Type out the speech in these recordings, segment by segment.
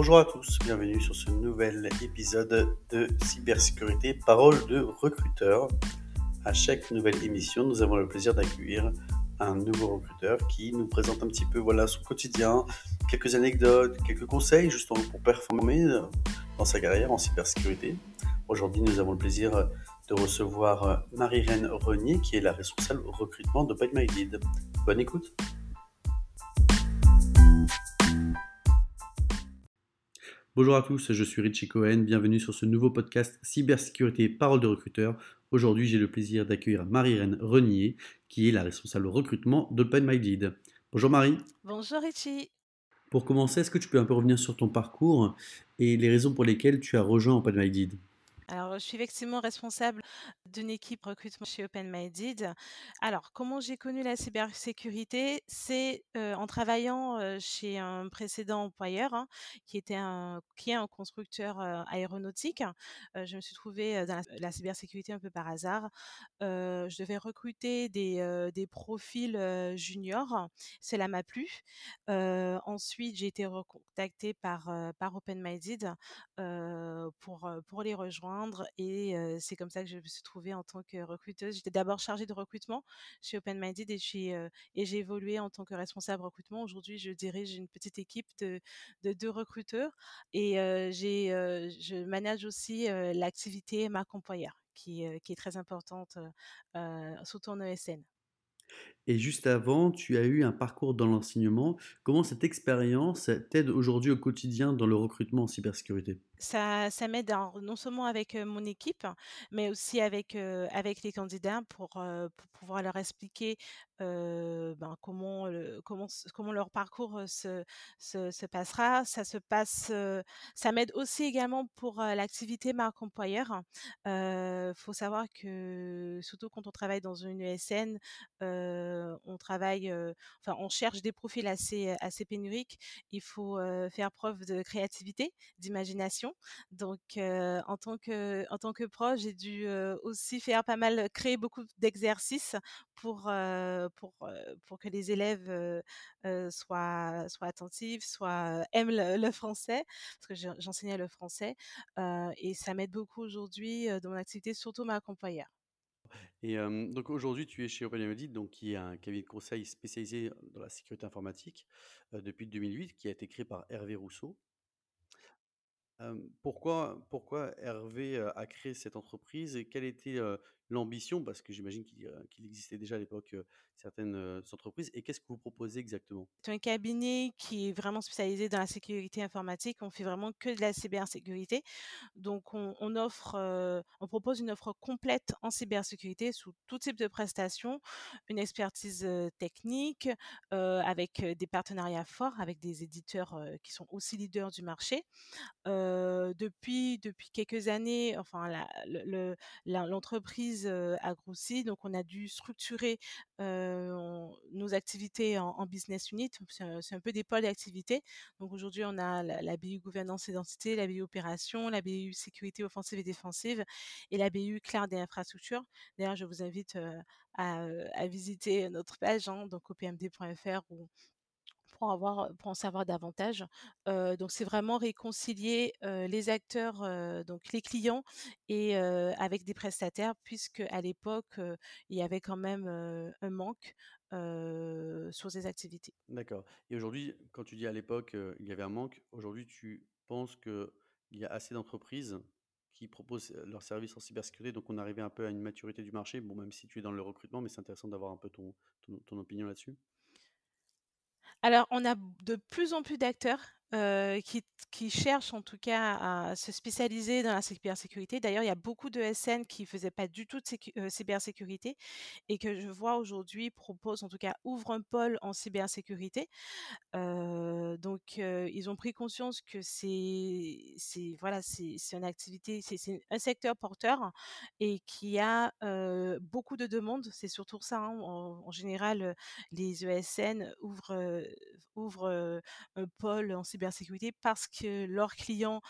Bonjour à tous, bienvenue sur ce nouvel épisode de cybersécurité, parole de recruteur. À chaque nouvelle émission, nous avons le plaisir d'accueillir un nouveau recruteur qui nous présente un petit peu voilà son quotidien, quelques anecdotes, quelques conseils justement pour performer dans sa carrière en cybersécurité. Aujourd'hui, nous avons le plaisir de recevoir Marie-Reine Renier qui est la responsable recrutement de Lead. Bonne écoute. Bonjour à tous, je suis Richie Cohen, bienvenue sur ce nouveau podcast Cybersécurité Parole de recruteur. Aujourd'hui, j'ai le plaisir d'accueillir Marie-Reine Renier, qui est la responsable recrutement d'Open My Lead. Bonjour Marie. Bonjour Richie. Pour commencer, est-ce que tu peux un peu revenir sur ton parcours et les raisons pour lesquelles tu as rejoint Open My Lead? Alors, je suis effectivement responsable d'une équipe recrutement chez OpenMinded. Alors, comment j'ai connu la cybersécurité? C'est en travaillant chez un précédent employeur hein, qui était un, qui est un constructeur aéronautique. je me suis trouvée dans la, cybersécurité un peu par hasard. je devais recruter des, profils juniors. Cela m'a plu. ensuite, j'ai été recontactée par, par OpenMinded pour les rejoindre et c'est comme ça que je me suis trouvée en tant que recruteuse. J'étais d'abord chargée de recrutement chez Open Minded et, j'ai évolué en tant que responsable recrutement. Aujourd'hui, je dirige une petite équipe de, deux recruteurs et je manage aussi l'activité marque employeur qui, qui, est très importante, surtout en ESN. Et juste avant, tu as eu un parcours dans l'enseignement. Comment cette expérience t'aide aujourd'hui au quotidien dans le recrutement en cybersécurité? Ça, m'aide non seulement avec mon équipe, mais aussi avec, les candidats pour, pouvoir leur expliquer ben, comment, leur parcours se, se, se, passera. Ça se passe, ça m'aide aussi également pour l'activité marque employeur. Il faut savoir que surtout quand on travaille dans une ESN, on travaille, enfin on cherche des profils assez pénuriques. Il faut faire preuve de créativité, d'imagination donc, en tant que en tant que prof, j'ai dû aussi faire pas mal, créer beaucoup d'exercices pour pour pour que les élèves soient soient attentifs, soient aiment le, français parce que j'enseignais le français et ça m'aide beaucoup aujourd'hui dans mon activité, surtout ma compagnie. Et donc aujourd'hui, tu es chez OpenMD, donc qui est un cabinet de conseil spécialisé dans la sécurité informatique depuis 2008, qui a été créé par Hervé Rousseau pourquoi pourquoi Hervé, a créé cette entreprise et quelle était, l'ambition? Parce que j'imagine qu'il, qu'il existait déjà à l'époque, certaines, entreprises et qu'est-ce que vous proposez exactement? C'est un cabinet qui est vraiment spécialisé dans la sécurité informatique. On fait vraiment que de la cybersécurité. Donc on offre, on propose une offre complète en cybersécurité sous tout type de prestations, une expertise, technique, avec, des partenariats forts avec des éditeurs, qui sont aussi leaders du marché depuis depuis quelques années, enfin l'entreprise a grossi, donc on a dû structurer nos activités en, business unit. C'est un, peu des pôles d'activité. Donc aujourd'hui, on a la, BU gouvernance et identité, la BU opération, la BU sécurité offensive et défensive et la BU cloud et infrastructure. D'ailleurs, je vous invite à, visiter notre page, hein, donc opmd.fr où pour, en savoir davantage. donc c'est vraiment réconcilier les acteurs, donc les clients, et avec des prestataires, puisque à l'époque il y avait quand même un manque sur ces activités. D'accord. Et aujourd'hui, quand tu dis à l'époque il y avait un manque, aujourd'hui tu penses qu'il y a assez d'entreprises qui proposent leurs services en cybersécurité, donc on arrivait un peu à une maturité du marché. Bon, même si tu es dans le recrutement, mais c'est intéressant d'avoir un peu ton opinion là-dessus. Alors, on a de plus en plus d'acteurs qui, cherchent en tout cas à se spécialiser dans la cybersécurité. D'ailleurs, il y a beaucoup de SN qui ne faisaient pas du tout de cybersécurité et que je vois aujourd'hui proposent, en tout cas, ouvrent un pôle en cybersécurité. donc, ils ont pris conscience que c'est, voilà, une activité, c'est, un secteur porteur et qui a beaucoup de demandes. C'est surtout ça. Hein. En, en, général, les ESN ouvrent, ouvrent un pôle en cybersécurité cybersécurité parce que leurs clients,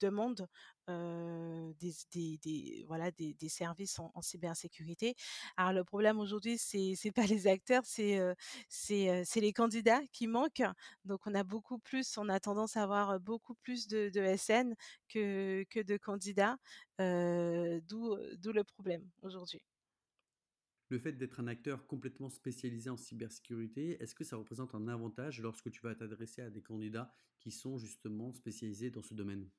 demandent, des voilà, des services en cybersécurité. Alors le problème aujourd'hui, c'est c'est pas les acteurs, c'est, heu, c'est, les candidats qui manquent. Donc on a beaucoup plus on a tendance à avoir, beaucoup plus de SN que que de candidats, d'où le problème aujourd'hui. Le fait d'être un acteur complètement spécialisé en cybersécurité, est-ce que ça représente un avantage lorsque tu vas t'adresser à des candidats qui sont justement spécialisés dans ce domaine?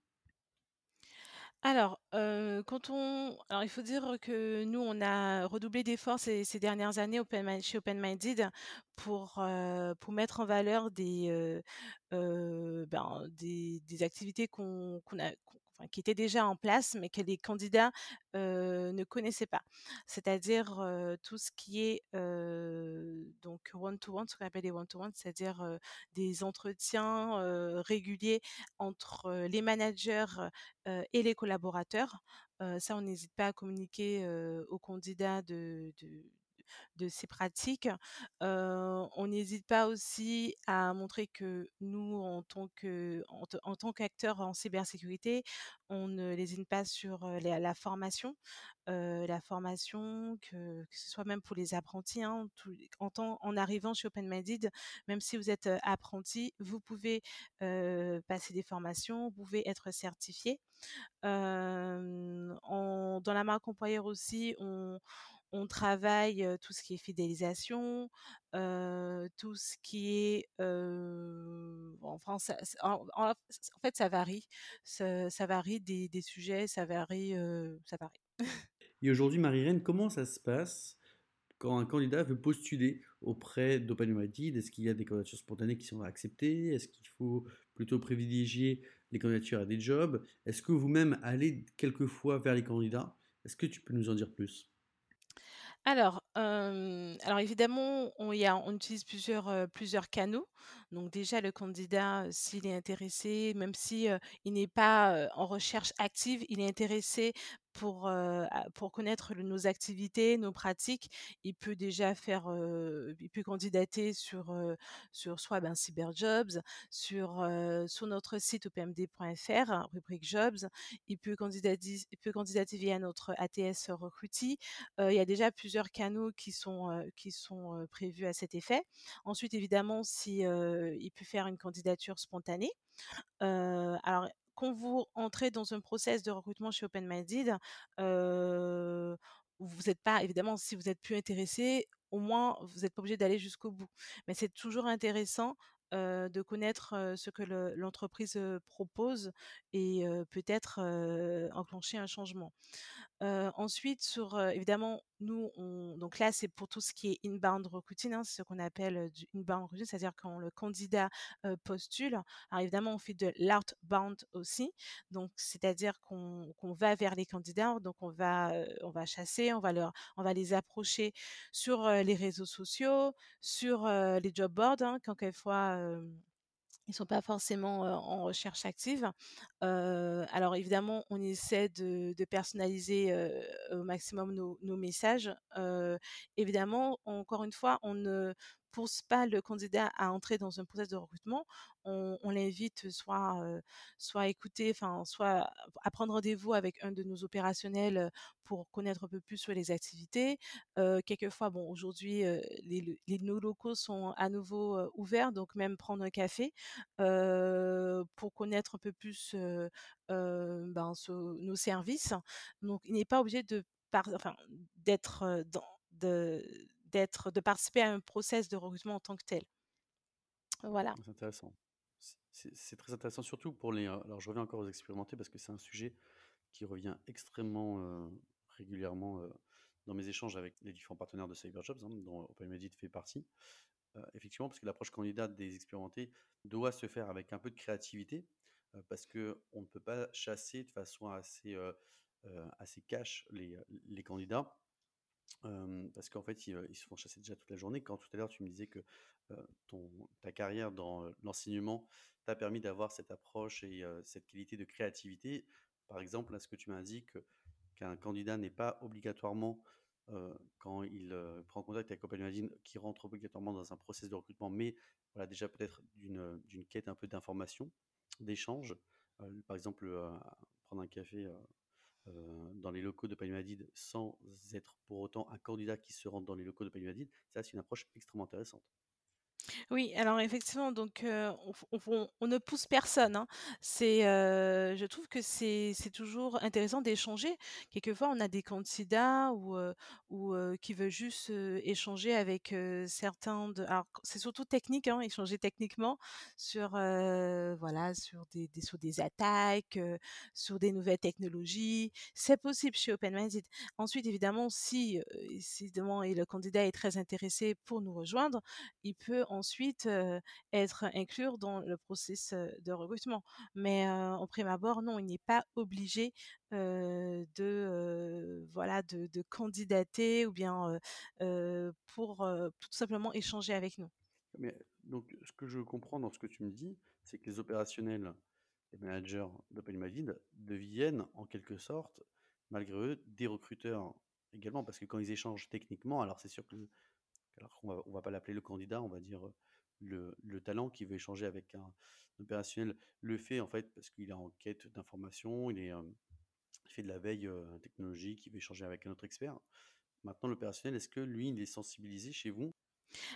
Alors, heu, quand on alors il faut dire que nous, on a redoublé d'efforts ces dernières années Open chez Open Minded pour, heu, pour mettre en valeur heu, ben, des des activités qu'on qu'on a qui étaient déjà en place, mais que les candidats, ne connaissaient pas. C'est-à-dire, tout ce qui est, donc one to one, ce qu'on appelle les one to one, c'est-à-dire, des entretiens, réguliers entre, les managers, et les collaborateurs. Ça, on n'hésite pas à communiquer, aux candidats de de ces pratiques. On n'hésite pas aussi à montrer que nous, en tant que en en tant qu'acteurs en cybersécurité, on ne lésine pas sur, la formation. La formation que ce soit même pour les apprentis, hein, en en arrivant chez Open Minded, même si vous êtes, apprenti, vous pouvez, passer des formations, vous pouvez être certifié. Dans la marque employeur aussi, on on travaille, tout ce qui est fidélisation, tout ce qui est, ça en fait ça varie, ça varie des sujets, ça varie, ça varie. Et aujourd'hui, Marie-Reine, comment ça se passe quand un candidat veut postuler auprès d'OpenMIT? Est-ce qu'il y a des candidatures spontanées qui sont acceptées? Est-ce qu'il faut plutôt privilégier les candidatures à des jobs? Est-ce que vous-même allez quelquefois vers les candidats? Est-ce que tu peux nous en dire plus? Alors, alors évidemment, on utilise plusieurs, canaux. Donc déjà le candidat, s'il est intéressé, même si, n'est pas, en recherche active, il est intéressé pour, pour connaître nos activités, nos pratiques. Il peut déjà faire, il peut candidater sur, heu, sur soit, ben, Cyberjobs, sur, sur notre site opmd.fr, rubrique jobs. Il peut candidatis il peut candidater via notre ATS Recruity. Il y a déjà plusieurs canaux qui sont, qui sont, prévus à cet effet. Ensuite, évidemment, si, il peut faire une candidature spontanée. Alors quand vous entrez dans un process de recrutement chez Open Minded, heu, vous êtes pas évidemment, si vous êtes plus intéressé, au moins vous êtes pas obligé d'aller jusqu'au bout. Mais c'est toujours intéressant, de connaître, ce que le l'entreprise, propose et peut-être, enclencher un changement. Ensuite sur, évidemment, nous on donc là, c'est pour tout ce qui est inbound recruiting, hein, c'est ce qu'on appelle, du inbound recruiting, c'est-à-dire quand le candidat, postule. Alors évidemment, on fait de l'outbound aussi, donc c'est-à-dire qu'on va vers les candidats, donc on va, chasser, on va les approcher sur, les réseaux sociaux, sur, les job boards, hein, quelquefois, ils sont pas forcément, en recherche active. Alors évidemment, on essaie de personnaliser, au maximum nos messages. Évidemment, encore une fois, on ne pousse pas le candidat à entrer dans un process de recrutement. On l'invite soit, heu, soit à écouter, enfin, soit à prendre rendez-vous avec un de nos opérationnels, pour connaître un peu plus sur les activités. Heu, quelquefois, bon, aujourd'hui, heu, les le les nos locaux sont à nouveau, ouverts, donc même prendre un café, pour connaître un peu plus, ben, nos services. Donc il n'est pas obligé de d'être, dans de d'être de participer à un process de recrutement en tant que tel. Voilà. C'est intéressant. C'est très intéressant, surtout pour les, heu alors je reviens encore aux expérimentés parce que c'est un sujet qui revient extrêmement, heu, régulièrement, heu, dans mes échanges avec les différents partenaires de CyberJobs, hein, dont OpenMedit fait partie. Effectivement, parce que l'approche candidat des expérimentés doit se faire avec un peu de créativité, parce qu'on ne peut pas chasser de façon assez, assez cash les, les candidats. Parce qu'en fait, ils, heu, ils se font chasser déjà toute la journée. Quand tout à l'heure tu me disais que, ton ta carrière dans, heu, l'enseignement t'a permis d'avoir cette approche et cette qualité de créativité. Par exemple, là, ce que tu m'indiques, heu, qu'un candidat n'est pas obligatoirement, quand il, prend contact avec Open Minded, qui rentre obligatoirement dans un processus de recrutement, mais voilà, déjà peut-être d'une, quête un peu d'information, d'échange. Par exemple, prendre un café, heu, dans les locaux de Palmadid sans être pour autant un candidat qui se rend dans les locaux de Palmadid, ça, c'est une approche extrêmement intéressante. Oui, alors effectivement, donc on ne pousse personne, hein. C'est, je trouve que c'est c'est toujours intéressant d'échanger. Quelquefois, on a des candidats ou ou qui veulent juste, échanger avec, certains de alors c'est surtout technique, hein, échanger techniquement sur, voilà, sur des sur des attaques, sur des nouvelles technologies. C'est possible chez Open Minded. Ensuite, évidemment, si, et le candidat est très intéressé pour nous rejoindre, il peut ensuite, être inclure dans le process, heu, de recrutement. Mais, en prime abord, non, il n'est pas obligé, de, voilà, de candidater ou bien, pour, tout simplement échanger avec nous. Donc ce que je comprends dans ce que tu me dis, c'est que les opérationnels, les managers d'Open Minded deviennent en quelque sorte, malgré eux, des recruteurs également. Parce que quand ils échangent techniquement, alors c'est sûr que alors on va va pas l'appeler le candidat, on va dire, le le talent qui veut échanger avec un opérationnel, le fait en fait parce qu'il est en quête d'information, il fait de la veille, technologique, il veut échanger avec un autre expert. Maintenant l'opérationnel, est-ce que lui, il est sensibilisé chez vous?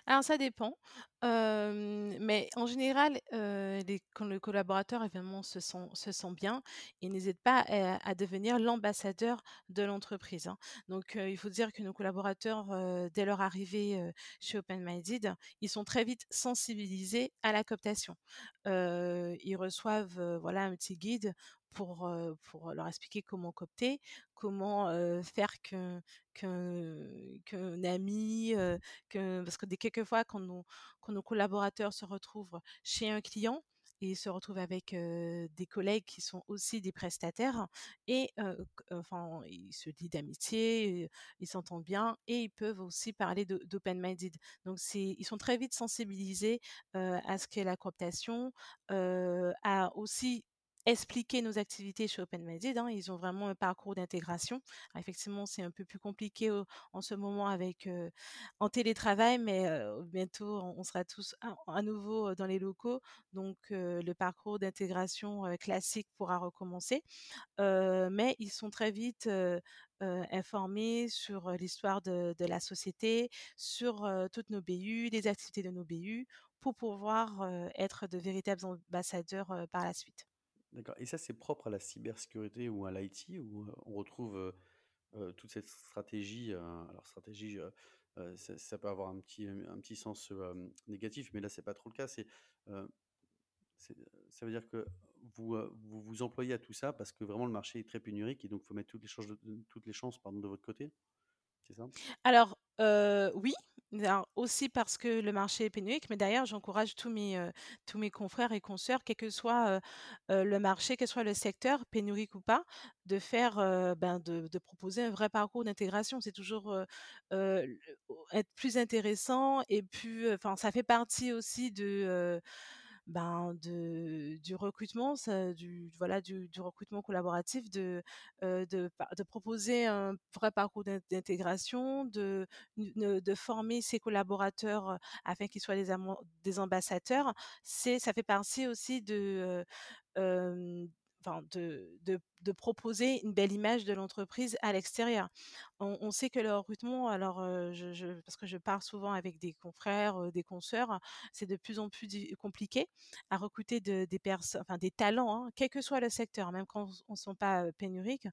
Alors ça dépend, mais en général, les quand le collaborateur se sent se sent bien, il n'hésite pas à devenir l'ambassadeur de l'entreprise, hein. Donc il faut dire que nos collaborateurs, dès leur arrivée, chez Open Minded, ils sont très vite sensibilisés à la cooptation. Ils reçoivent, voilà un petit guide pour, leur expliquer comment coopter, comment, faire qu'un qu'un ami, que parce que des quelquefois quand nos quand nos collaborateurs se retrouvent chez un client et se retrouvent avec, des collègues qui sont aussi des prestataires et enfin, ils se lient d'amitié, ils s'entendent bien et ils peuvent aussi parler d'Open Minded. Donc ils sont très vite sensibilisés, à ce qu'est la cooptation, à aussi expliquer nos activités chez Open Minded, hein. Ils ont vraiment un parcours d'intégration. Effectivement, c'est un peu plus compliqué, en ce moment avec, en télétravail, mais bientôt on sera tous à nouveau, dans les locaux, donc le parcours d'intégration, classique pourra recommencer. Mais ils sont très vite, informés sur, l'histoire de la société, sur, toutes nos BU, les activités de nos BU, pour pouvoir, être de véritables ambassadeurs, par la suite. D'accord et ça, c'est propre à la cybersécurité ou à l'IT où, heu, on retrouve, heu heu, toute cette stratégie, alors stratégie, ça peut avoir un petit, un petit sens, négatif, mais là, c'est pas trop le cas. C'est, ça veut dire que vous, vous employez à tout ça parce que vraiment le marché est très pénurique et donc faut mettre toutes les chances de toutes les chances, pardon, de votre côté, c'est ça? Alors, oui, alors aussi parce que le marché est pénurique, mais d'ailleurs j'encourage tous mes, heu, tous mes confrères et consoeurs, quel que soit, heu heu, le marché, quel soit le secteur, pénurique ou pas, de faire, ben, de de proposer un vrai parcours d'intégration. C'est toujours, être plus intéressant et plus, enfin ça fait partie aussi de, ben, du recrutement, du voilà, du recrutement collaboratif de, heu, de proposer un vrai parcours d'in d'intégration, de de former ses collaborateurs, heu, afin qu'ils soient des des ambassadeurs. C'est ça fait partie aussi de, heu, hem, de proposer une belle image de l'entreprise à l'extérieur. On sait que le recrutement alors, je parce que je parle souvent avec des confrères, heu, des consoeurs, c'est de plus en plus compliqué à recruter de des perso enfin des talents, hein, quel que soit le secteur, même quand on ne sont pas, heu, pénuriques.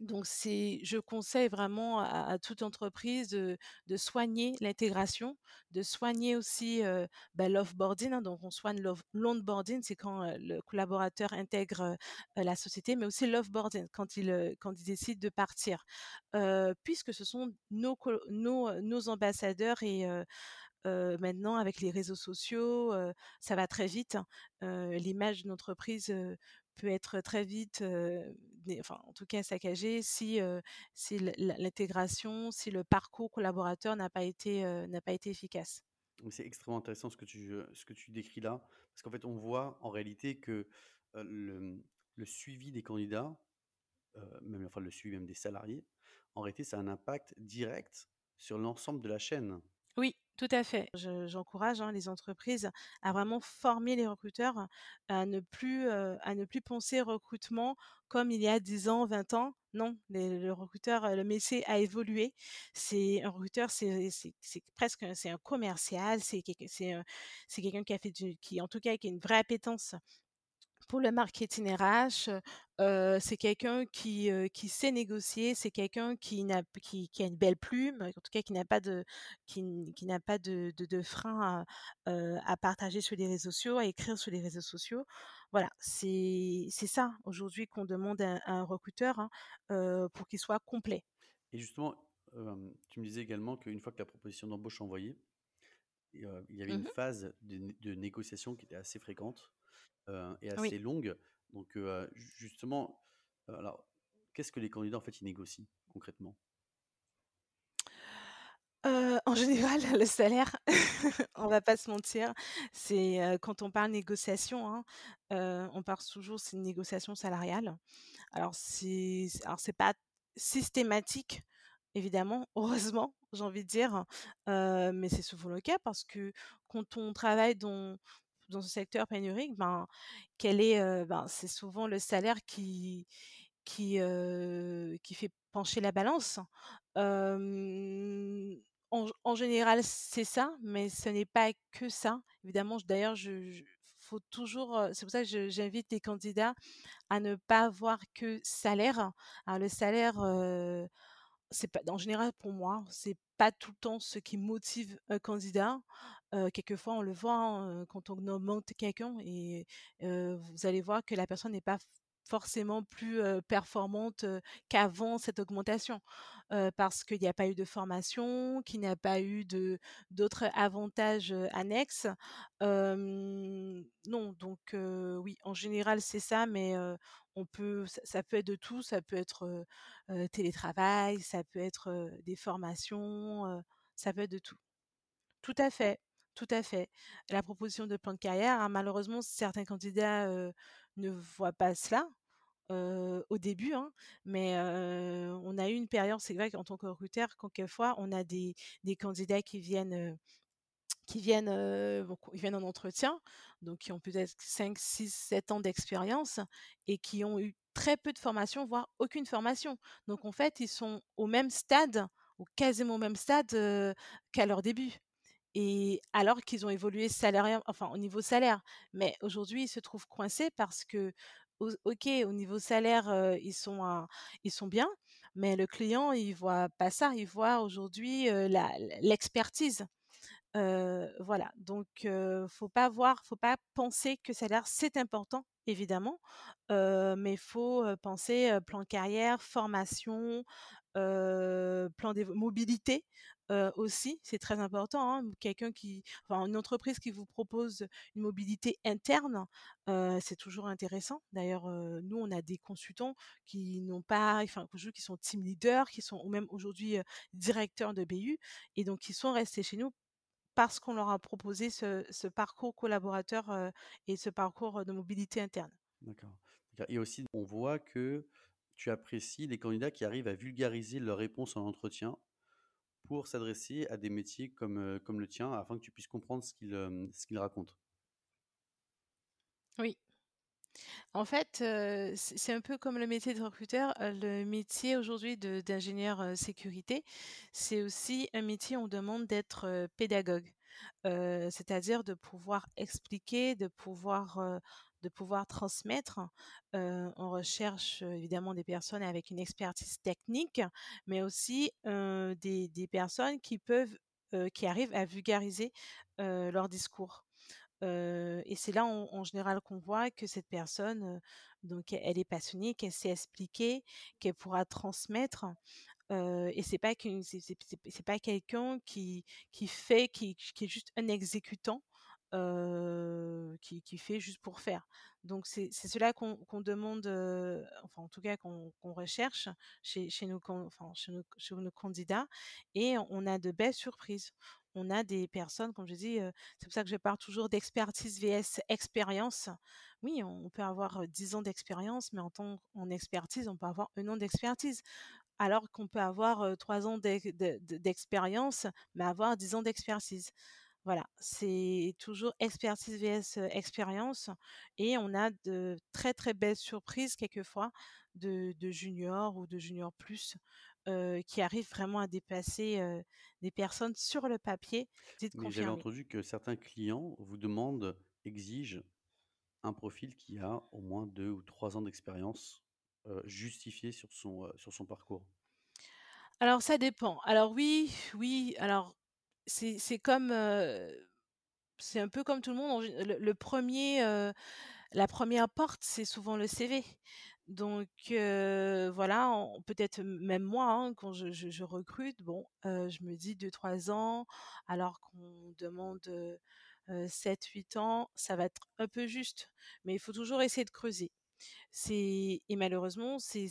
Donc c'est je conseille vraiment à toute entreprise de soigner l'intégration, de soigner aussi, heu, bah, l'offboarding, hein, donc on soigne l'onboarding, c'est quand, heu, le collaborateur intègre, heu, la société, mais aussi l'offboarding quand il, heu, quand il décide de partir. Puisque ce sont nos nos, ambassadeurs et maintenant avec les réseaux sociaux, ça va très vite, hein. L'image d'une entreprise, peut être très vite, enfin, en tout cas saccagée si, si l'intégration, si le parcours collaborateur n'a pas été, pas été efficace. C'est extrêmement intéressant ce que tu, ce que tu décris là, parce qu'en fait, on voit en réalité que, le, le suivi des candidats, même enfin le suivi même des salariés, en réalité, ça a un impact direct sur l'ensemble de la chaîne. Oui, tout à fait. Je j'encourage, hein, les entreprises à vraiment former les recruteurs à ne plus, heu, à ne plus penser recrutement comme il y a 10 ans, 20 ans. Non, les le recruteur, heu, le métier a évolué. C'est un recruteur, c'est presque c'est un commercial, c'est c'est, quelqu'un qui a fait qui en tout cas qui a une vraie appétence pour le marketing RH, c'est quelqu'un qui, qui sait négocier, c'est quelqu'un qui n'a qui qui a une belle plume, en tout cas qui n'a pas de qui n'a pas de de de frein à, partager sur les réseaux sociaux, à écrire sur les réseaux sociaux. Voilà, c'est c'est ça aujourd'hui qu'on demande à à un recruteur, hein, pour qu'il soit complet. Et justement, tu me disais également qu'une fois que la proposition d'embauche est envoyée, il y avait Mmh une mh. phase de négociation qui était assez fréquente, heu, et Oui. assez longue. Donc, justement, alors, qu'est-ce que les candidats, en fait, ils négocient concrètement? En général, le salaire, on va pas se mentir. C'est, quand on parle négociation, hein, on part toujours c'est une négociation salariale. Alors c'est alors c'est pas systématique, évidemment, heureusement, j'ai envie de dire, mais c'est souvent le cas parce que quand on travaille dans dans ce secteur pénurique, ben, quel est, heu, ben, c'est souvent le salaire qui qui, heu, qui fait pencher la balance. En général, c'est ça, mais ce n'est pas que ça. Évidemment, d'ailleurs, je faut toujours, c'est pour ça que j'invite les candidats à ne pas voir que salaire. Le salaire, c'est pas en général pour moi, c'est pas tout le temps ce qui motive un candidat. Quelquefois on le voit, hein, quand on augmente quelqu'un et vous allez voir que la personne n'est pas forcément plus, performante, qu'avant cette augmentation. Parce qu'il y a pas eu de formation, qu'il n'y a pas eu d'autres avantages, annexes. Non, donc oui, en général, c'est ça, mais on peut ça peut être de tout, ça peut être, télétravail, ça peut être, des formations, ça peut être de tout. Tout à fait, tout à fait. La proposition de plan de carrière, hein, malheureusement, certains candidats, ne voient pas cela, au début, hein, mais on a eu une période c'est vrai qu'en tant que recruteur, quelquefois, on a des candidats qui viennent, qui viennent, ils viennent en entretien, donc qui ont peut-être 5-6-7 ans d'expérience et qui ont eu très peu de formation, voire aucune formation. Donc en fait, ils sont au même stade ou quasiment au même stade, qu'à leur début et alors qu'ils ont évolué salarial enfin au niveau salaire. Mais aujourd'hui, ils se trouvent coincés parce que OK, au niveau salaire, ils sont ils sont bien, mais le client, il voit pas ça. Il voit aujourd'hui, la l'expertise. Voilà, donc heu, faut pas voir faut pas penser que salaire, c'est important, évidemment, heu, mais faut, penser, plan de carrière, formation, plan d'évo mobilité, aussi, c'est très important, hein. Quelqu'un qui enfin, une entreprise qui vous propose une mobilité interne, c'est toujours intéressant. D'ailleurs, nous, on a des consultants qui n'ont pas enfin, qui sont team leaders, qui sont ou même aujourd'hui, directeurs de BU et donc qui sont restés chez nous parce qu'on leur a proposé ce ce parcours collaborateur, et ce parcours, de mobilité interne. D'accord. Et aussi, on voit que tu apprécies les candidats qui arrivent à vulgariser leurs réponses en entretien pour s'adresser à des métiers comme, le tien, afin que tu puisses comprendre ce qu'ils, hem, ce qu'ils racontent. Oui. En fait, c'est un peu comme le métier de recruteur, le métier aujourd'hui d'ingénieur, sécurité, c'est aussi un métier où on demande d'être, pédagogue. C'est-à-dire de pouvoir expliquer, de pouvoir, transmettre. On recherche, évidemment des personnes avec une expertise technique, mais aussi, des personnes qui arrivent à vulgariser, leur discours. Et c'est là en général qu'on voit que cette personne, donc elle est passionnée, qu'elle sait expliquer, qu'elle pourra transmettre, et c'est pas c'est pas quelqu'un qui qui fait qui qui est juste un exécutant, qui qui fait juste pour faire. Donc c'est c'est cela qu'on qu'on demande, enfin en tout cas qu'on qu'on recherche chez chez nos enfin chez nos chez nos candidats et on a de belles surprises. On a des personnes, comme je dis, c'est pour ça que je parle toujours d'expertise vs expérience. Oui, on peut avoir, heu, 10 ans d'expérience, mais en tant en expertise, on peut avoir 1 an d'expertise. alors qu'on peut avoir, 3 ans d'ex de de d'expérience, mais avoir 10 ans d'expertise. Voilà, c'est toujours expertise vs, expérience et on a de très, très belles surprises quelquefois de de juniors ou de juniors plus, qui arrivent vraiment à dépasser, heu, des personnes sur le papier dites Mais j'avais entendu que certains clients vous demandent, exigent un profil qui a au moins 2 ou 3 ans d'expérience, justifiée sur son, sur son parcours. Alors ça dépend. Alors oui, oui, alors c'est c'est comme, heu, c'est un peu comme tout le monde en gé le le 1er, heu, la 1re porte, c'est souvent le CV. Donc voilà, peut-être même moi, hein, quand je recrute, bon, je me dis 2-3 ans, alors qu'on demande, heu heu, 7-8 ans, ça va être un peu juste. Mais il faut toujours essayer de creuser. C'est et malheureusement, c'est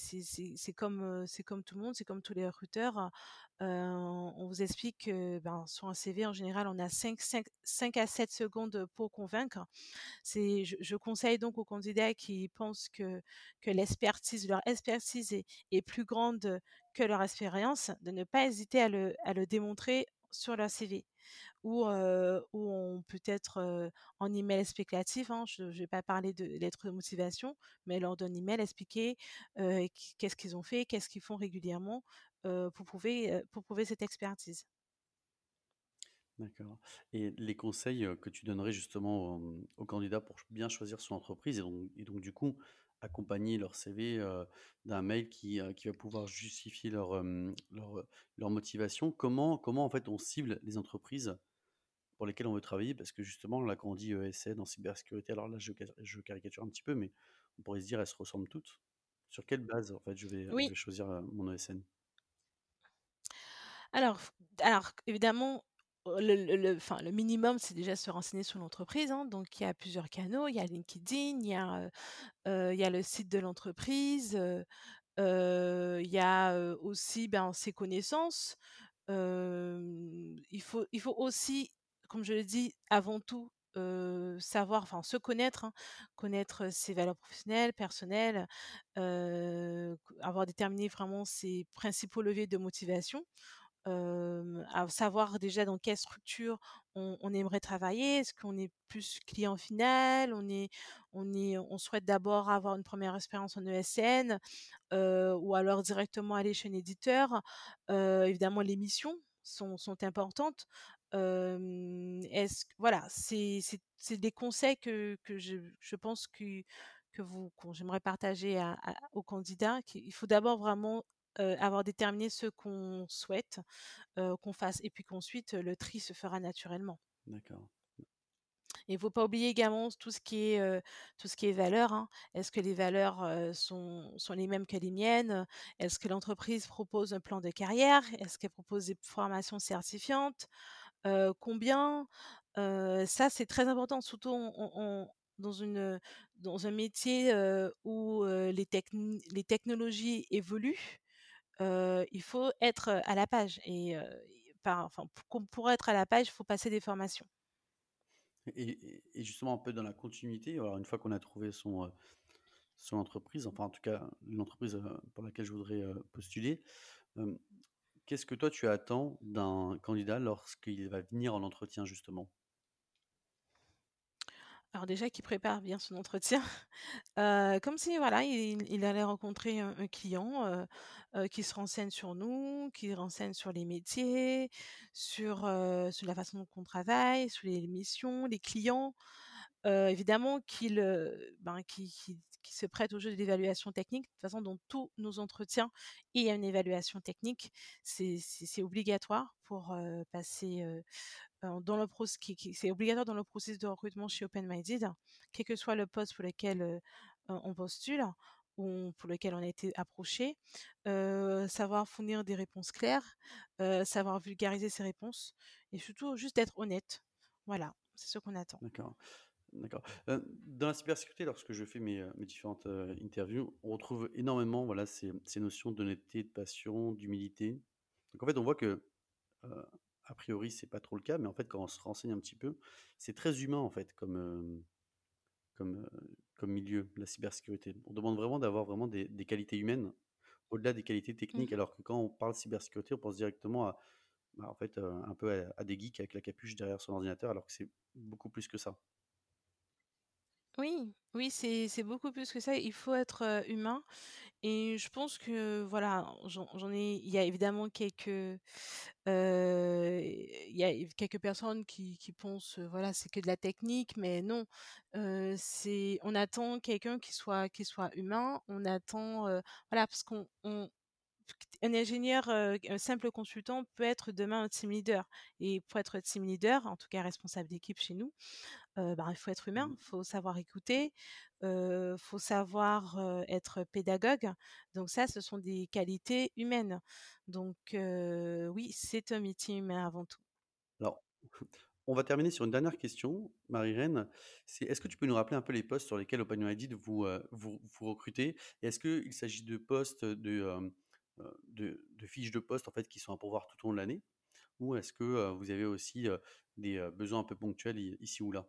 comme, tout le monde, c'est comme tous les recruteurs, on vous explique que, ben, sur un CV, en général, on a 5-5 5 à 7 secondes pour convaincre. Je conseille donc aux candidats qui pensent que leur expertise est plus grande que leur expérience, de ne pas hésiter à le démontrer sur leur CV ou ou on peut être, en email explicatif, hein, je je vais pas parler de lettre de motivation, mais lors d'un email expliquer, qu'est-ce qu'ils ont fait, qu'est-ce qu'ils font régulièrement, pour prouver, pour prouver cette expertise. D'accord et les conseils, que tu donnerais justement aux, aux candidats pour bien choisir son entreprise et donc du coup, accompagner leur CV, d'un mail qui, qui va pouvoir justifier leur, leur, motivation. Comment comment en fait on cible les entreprises pour lesquelles on veut travailler? Parce que justement là, quand on dit ESN en cybersécurité, alors là je je caricature un petit peu, mais on pourrait se dire: «Elles se ressemblent toutes». Sur quelle base en fait je vais, je vais choisir, mon ESN? Alors alors évidemment, le le le enfin le minimum, c'est déjà se renseigner sur l'entreprise, hein. Donc il y a plusieurs canaux, il y a LinkedIn, il y a, le site de l'entreprise, il y a, aussi, ben, ses connaissances. Il faut aussi, comme je l'ai dit, avant tout, savoir enfin se connaître, hein, connaître ses valeurs professionnelles, personnelles, avoir déterminé vraiment ses principaux leviers de motivation. À savoir déjà dans quelle structure on aimerait travailler. Est-ce qu'on est plus client final? On est on est on souhaite d'abord avoir une 1re expérience en ESN, ou alors directement aller chez un éditeur? Évidemment les missions sont sont importantes. Voilà, c'est c'est des conseils que que je je pense que que vous qu'on j'aimerais partager aux candidats, qu'il faut d'abord vraiment, avoir déterminé ce qu'on souhaite, qu'on fasse et puis qu'ensuite, le tri se fera naturellement. D'accord. Et il faut pas oublier également tout ce qui est, heu, tout ce qui est valeurs, hein. Est-ce que les valeurs, sont sont les mêmes que les miennes? Est-ce que l'entreprise propose un plan de carrière? Est-ce qu'elle propose des formations certifiantes? Combien? Ça, c'est très important, surtout on on on dans une, dans un métier, où, les techn les technologies évoluent, il faut être, à la page et pour être à la page, il faut passer des formations. Et et justement un peu dans la continuité, alors une fois qu'on a trouvé son, entreprise, enfin en tout cas l'entreprise, pour laquelle je voudrais, postuler, qu'est-ce que toi tu attends d'un candidat lorsqu'il va venir en entretien justement? Alors déjà qu'il prépare bien son entretien, heu, comme si voilà, il il allait rencontrer un client, heu heu, qu'il se renseigne sur nous, qu'il renseigne sur les métiers, sur, la façon dont on travaille, sur les missions, les clients. Évidemment qu'il, ben, qu'il qu'il se prête au jeu de l'évaluation technique. De toute façon, dans tous nos entretiens, il y a une évaluation technique. C'est obligatoire pour, heu, passer, heu, dans le proc qui qui c'est obligatoire dans le processus de recrutement chez Open Minded, quel que soit le poste pour lequel, heu, on postule ou pour lequel on a été approché. Savoir fournir des réponses claires, savoir vulgariser ses réponses et surtout juste être honnête. Voilà, c'est ce qu'on attend. D'accord, d'accord. Heu, dans la cybersécurité, lorsque je fais mes, mes différentes, heu, interviews, on retrouve énormément, voilà, ces ces notions d'honnêteté, de passion, d'humilité. Donc en fait, on voit que, a priori, c'est pas trop le cas, mais en fait, quand on se renseigne un petit peu, c'est très humain en fait comme, hem, comme, milieu, la cybersécurité. On demande vraiment d'avoir vraiment des des qualités humaines au-delà des qualités techniques, Mmh alors que quand on parle cybersécurité, on pense directement à, bah, en fait, euh, un peu à, à des geeks avec la capuche derrière son ordinateur, alors que c'est beaucoup plus que ça. Oui, oui, c'est beaucoup plus que ça. Il faut être, humain et je pense que voilà, j'en ai il y a évidemment quelques, il y a quelques personnes qui qui pensent, voilà, c'est que de la technique, mais non, c'est on attend quelqu'un qui soit qui soit humain. On attend, voilà, parce qu'on on un ingénieur, un simple consultant peut être demain un team leader et pour être team leader, en tout cas responsable d'équipe chez nous, ben, il faut être humain, il faut savoir écouter, heu, faut savoir, être pédagogue. Donc ça, ce sont des qualités humaines. Donc oui, c'est un métier humain avant tout. Alors, on va terminer sur une dernière question, Marie-Reine. C'est est-ce que tu peux nous rappeler un peu les postes sur lesquels vous, euh, vous, vous recrutez? Et est-ce qu'il s'agit de postes de, de, fiches de poste en fait, qui sont à pourvoir tout au long de l'année? Ou est-ce que vous avez aussi des besoins un peu ponctuels ici ou là?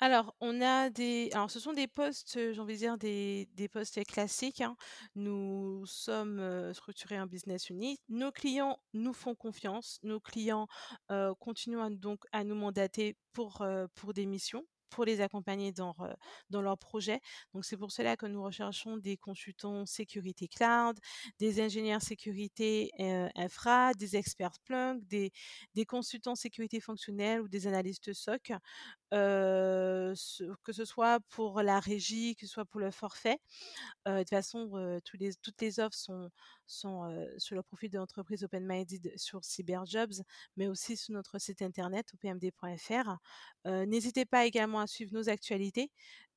Alors, on a des alors ce sont des postes, j'ai envie dire des postes classiques, hein. Nous sommes, structurés en business unit. Nos clients nous font confiance. Nos clients, continuent donc à nous mandater pour des missions, pour les accompagner dans dans leurs projets. Donc c'est pour cela que nous recherchons des consultants sécurité cloud, des ingénieurs sécurité, heu, infra, des experts Splunk, des des consultants sécurité fonctionnelle ou des analystes SOC ce que ce soit pour la régie, que ce soit pour le forfait. Heu, de toute façon, les toutes les offres sont sont, sur le profil de l'entreprise OpenMinded sur Cyberjobs, mais aussi sur notre site internet opmd.fr. N'hésitez pas également à suivre nos actualités,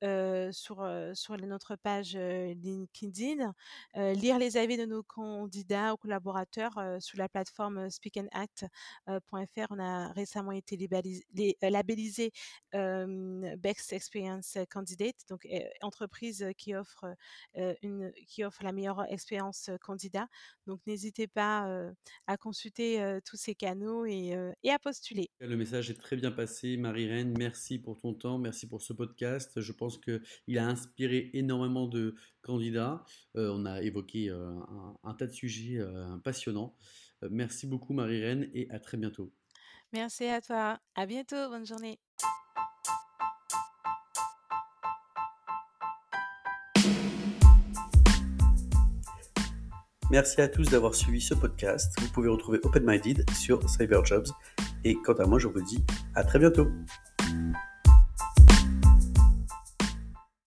heu, sur, sur notre page, heu, LinkedIn, lire les avis de nos candidats ou collaborateurs, sur la plateforme Speak and Act, heu, .fr. On a récemment été labellisés, hem, Best Experience Candidate, donc, entreprise qui offre, la meilleure expérience, candidat. Donc n'hésitez pas, à consulter, tous ces canaux et et à postuler. Le message est très bien passé, Marie-Reine. Merci pour ton temps, merci pour ce podcast. Je pense qu'il a inspiré énormément de candidats. Euh, on a évoqué euh, un, un tas de sujets euh, passionnants. Euh, merci beaucoup, Marie-Reine, et à très bientôt. Merci à toi. À bientôt, bonne journée. Merci à tous d'avoir suivi ce podcast. Vous pouvez retrouver OpenMinded sur Cyberjobs. Et quant à moi, je vous dis à très bientôt.